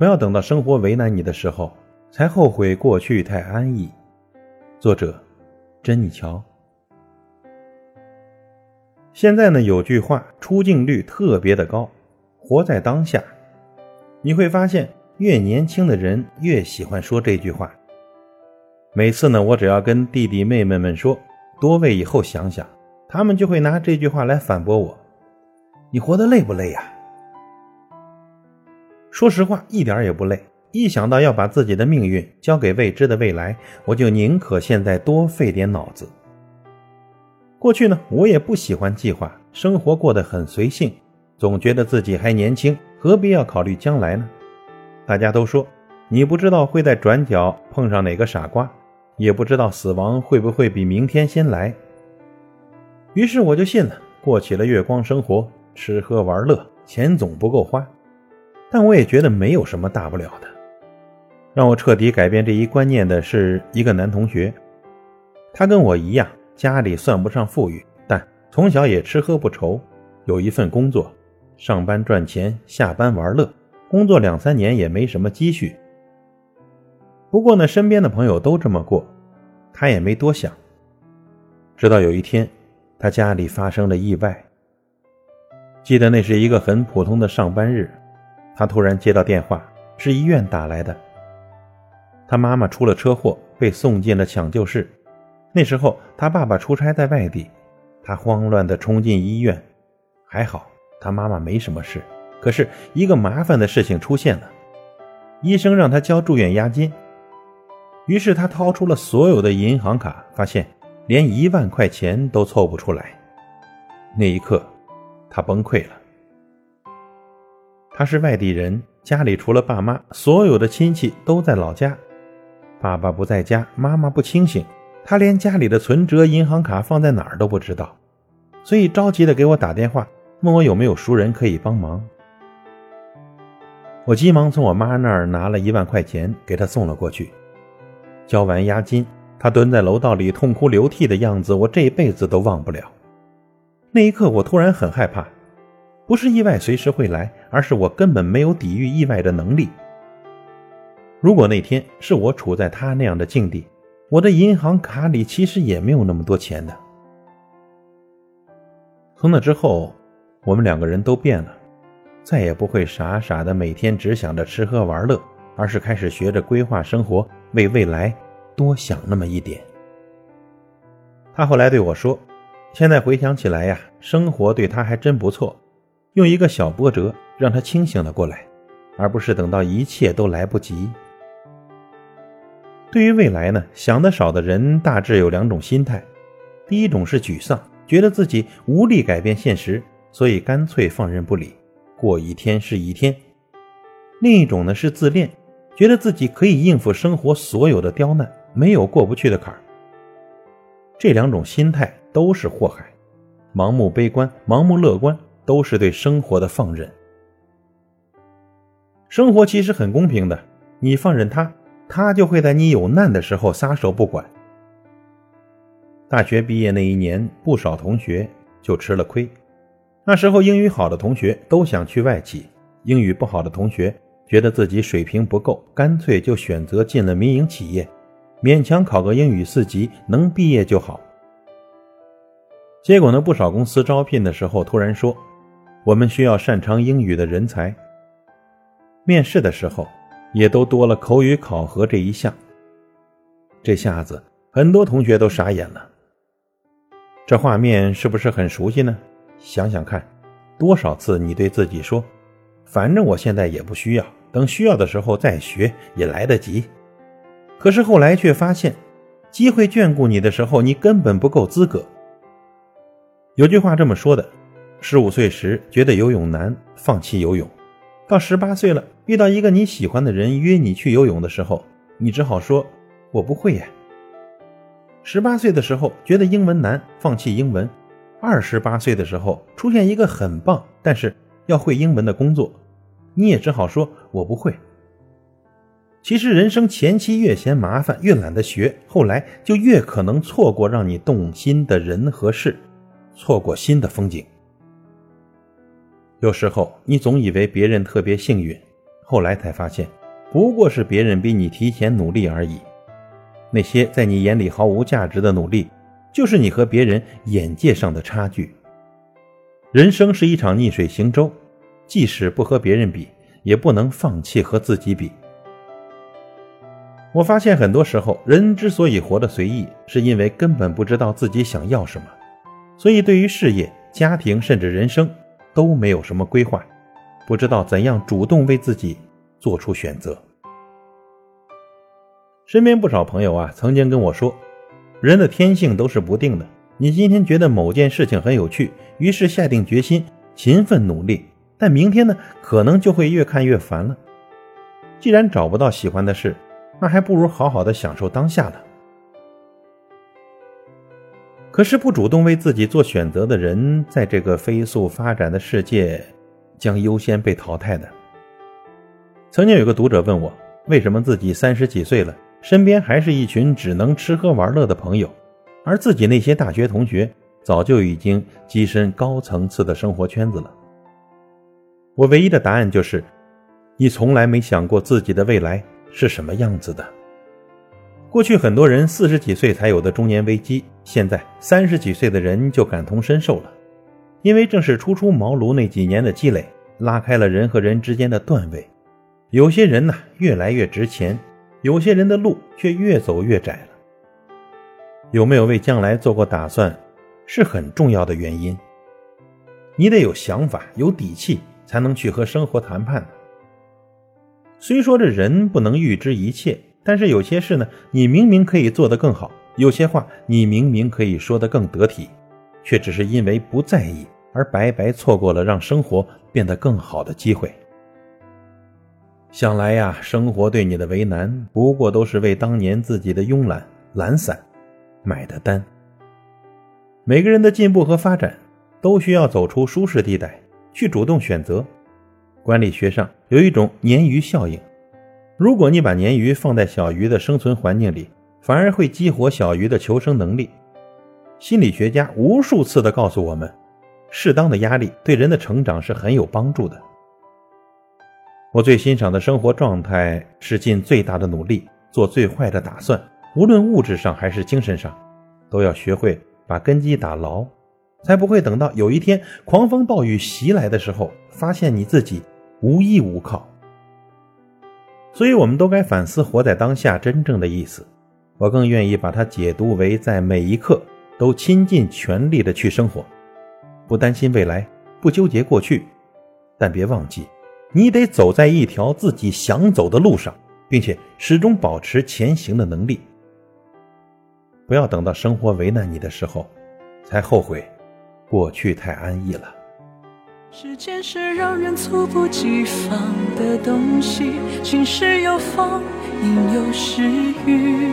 不要等到生活为难你的时候，才后悔过去太安逸。作者：珍妮乔。现在呢，有句话出镜率特别的高，活在当下。你会发现，越年轻的人越喜欢说这句话。每次呢，我只要跟弟弟妹妹们说多为以后想想，他们就会拿这句话来反驳我：“你活得累不累呀？”说实话，一点也不累。一想到要把自己的命运交给未知的未来，我就宁可现在多费点脑子。过去呢，我也不喜欢计划，生活过得很随性，总觉得自己还年轻，何必要考虑将来呢？大家都说，你不知道会在转角碰上哪个傻瓜，也不知道死亡会不会比明天先来。于是我就信了，过起了月光生活，吃喝玩乐，钱总不够花。但我也觉得没有什么大不了的。让我彻底改变这一观念的是一个男同学，他跟我一样，家里算不上富裕，但从小也吃喝不愁，有一份工作，上班赚钱，下班玩乐，工作两三年也没什么积蓄。不过呢，身边的朋友都这么过，他也没多想。直到有一天，他家里发生了意外。记得那是一个很普通的上班日。他突然接到电话，是医院打来的。他妈妈出了车祸，被送进了抢救室。那时候他爸爸出差在外地，他慌乱地冲进医院。还好他妈妈没什么事，可是一个麻烦的事情出现了。医生让他交住院押金，于是他掏出了所有的银行卡，发现连一万块钱都凑不出来。那一刻，他崩溃了。他是外地人，家里除了爸妈，所有的亲戚都在老家。爸爸不在家，妈妈不清醒，他连家里的存折、银行卡放在哪儿都不知道，所以着急的给我打电话，问我有没有熟人可以帮忙。我急忙从我妈那儿拿了一万块钱给他送了过去。交完押金，他蹲在楼道里痛哭流涕的样子，我这辈子都忘不了。那一刻，我突然很害怕。不是意外随时会来，而是我根本没有抵御意外的能力。如果那天是我处在他那样的境地，我的银行卡里其实也没有那么多钱的。从那之后，我们两个人都变了，再也不会傻傻的每天只想着吃喝玩乐，而是开始学着规划生活，为未来多想那么一点。他后来对我说：“现在回想起来呀，生活对他还真不错。”用一个小波折让他清醒了过来，而不是等到一切都来不及。对于未来呢，想的少的人大致有两种心态：第一种是沮丧，觉得自己无力改变现实，所以干脆放任不理，过一天是一天；另一种呢是自恋，觉得自己可以应付生活所有的刁难，没有过不去的坎儿。这两种心态都是祸害，盲目悲观，盲目乐观。都是对生活的放任。生活其实很公平的，你放任他，他就会在你有难的时候撒手不管。大学毕业那一年，不少同学就吃了亏。那时候英语好的同学都想去外企，英语不好的同学觉得自己水平不够，干脆就选择进了民营企业，勉强考个英语四级，能毕业就好。结果呢，不少公司招聘的时候突然说。我们需要擅长英语的人才。面试的时候，也都多了口语考核这一项。这下子，很多同学都傻眼了。这画面是不是很熟悉呢？想想看，多少次你对自己说：“反正我现在也不需要，等需要的时候再学也来得及。”可是后来却发现，机会眷顾你的时候，你根本不够资格。有句话这么说的。十五岁时觉得游泳难，放弃游泳；到十八岁了，遇到一个你喜欢的人约你去游泳的时候，你只好说：“我不会呀。”十八岁的时候觉得英文难，放弃英文；二十八岁的时候出现一个很棒但是要会英文的工作，你也只好说：“我不会。”其实人生前期越嫌麻烦，越懒得学，后来就越可能错过让你动心的人和事，错过新的风景。有时候你总以为别人特别幸运，后来才发现，不过是别人比你提前努力而已。那些在你眼里毫无价值的努力，就是你和别人眼界上的差距。人生是一场逆水行舟，即使不和别人比，也不能放弃和自己比。我发现很多时候，人之所以活得随意，是因为根本不知道自己想要什么，所以对于事业、家庭甚至人生都没有什么规划，不知道怎样主动为自己做出选择。身边不少朋友啊，曾经跟我说，人的天性都是不定的。你今天觉得某件事情很有趣，于是下定决心勤奋努力，但明天呢，可能就会越看越烦了。既然找不到喜欢的事，那还不如好好的享受当下呢。可是不主动为自己做选择的人，在这个飞速发展的世界，将优先被淘汰的。曾经有个读者问我，为什么自己三十几岁了，身边还是一群只能吃喝玩乐的朋友，而自己那些大学同学早就已经跻身高层次的生活圈子了？我唯一的答案就是，你从来没想过自己的未来。是什么样子的？过去很多人四十几岁才有的中年危机，现在三十几岁的人就感同身受了。因为正是初出茅庐那几年的积累，拉开了人和人之间的段位。有些人呢越来越值钱，有些人的路却越走越窄了。有没有为将来做过打算，是很重要的原因。你得有想法、有底气，才能去和生活谈判。虽说这人不能预知一切，但是有些事呢，你明明可以做得更好；有些话你明明可以说得更得体，却只是因为不在意而白白错过了让生活变得更好的机会。想来呀，生活对你的为难，不过都是为当年自己的慵懒、懒散买的单。每个人的进步和发展，都需要走出舒适地带，去主动选择。管理学上有一种鲶鱼效应，如果你把鲶鱼放在小鱼的生存环境里，反而会激活小鱼的求生能力。心理学家无数次的告诉我们，适当的压力对人的成长是很有帮助的。我最欣赏的生活状态是尽最大的努力做最坏的打算，无论物质上还是精神上，都要学会把根基打牢。才不会等到有一天狂风暴雨袭来的时候，发现你自己无依无靠。所以，我们都该反思活在当下真正的意思。我更愿意把它解读为在每一刻都倾尽全力的去生活，不担心未来，不纠结过去。但别忘记，你得走在一条自己想走的路上，并且始终保持前行的能力。不要等到生活为难你的时候，才后悔。过去太安逸了。时间是让人猝不及防的东西，晴时有风，阴有时雨，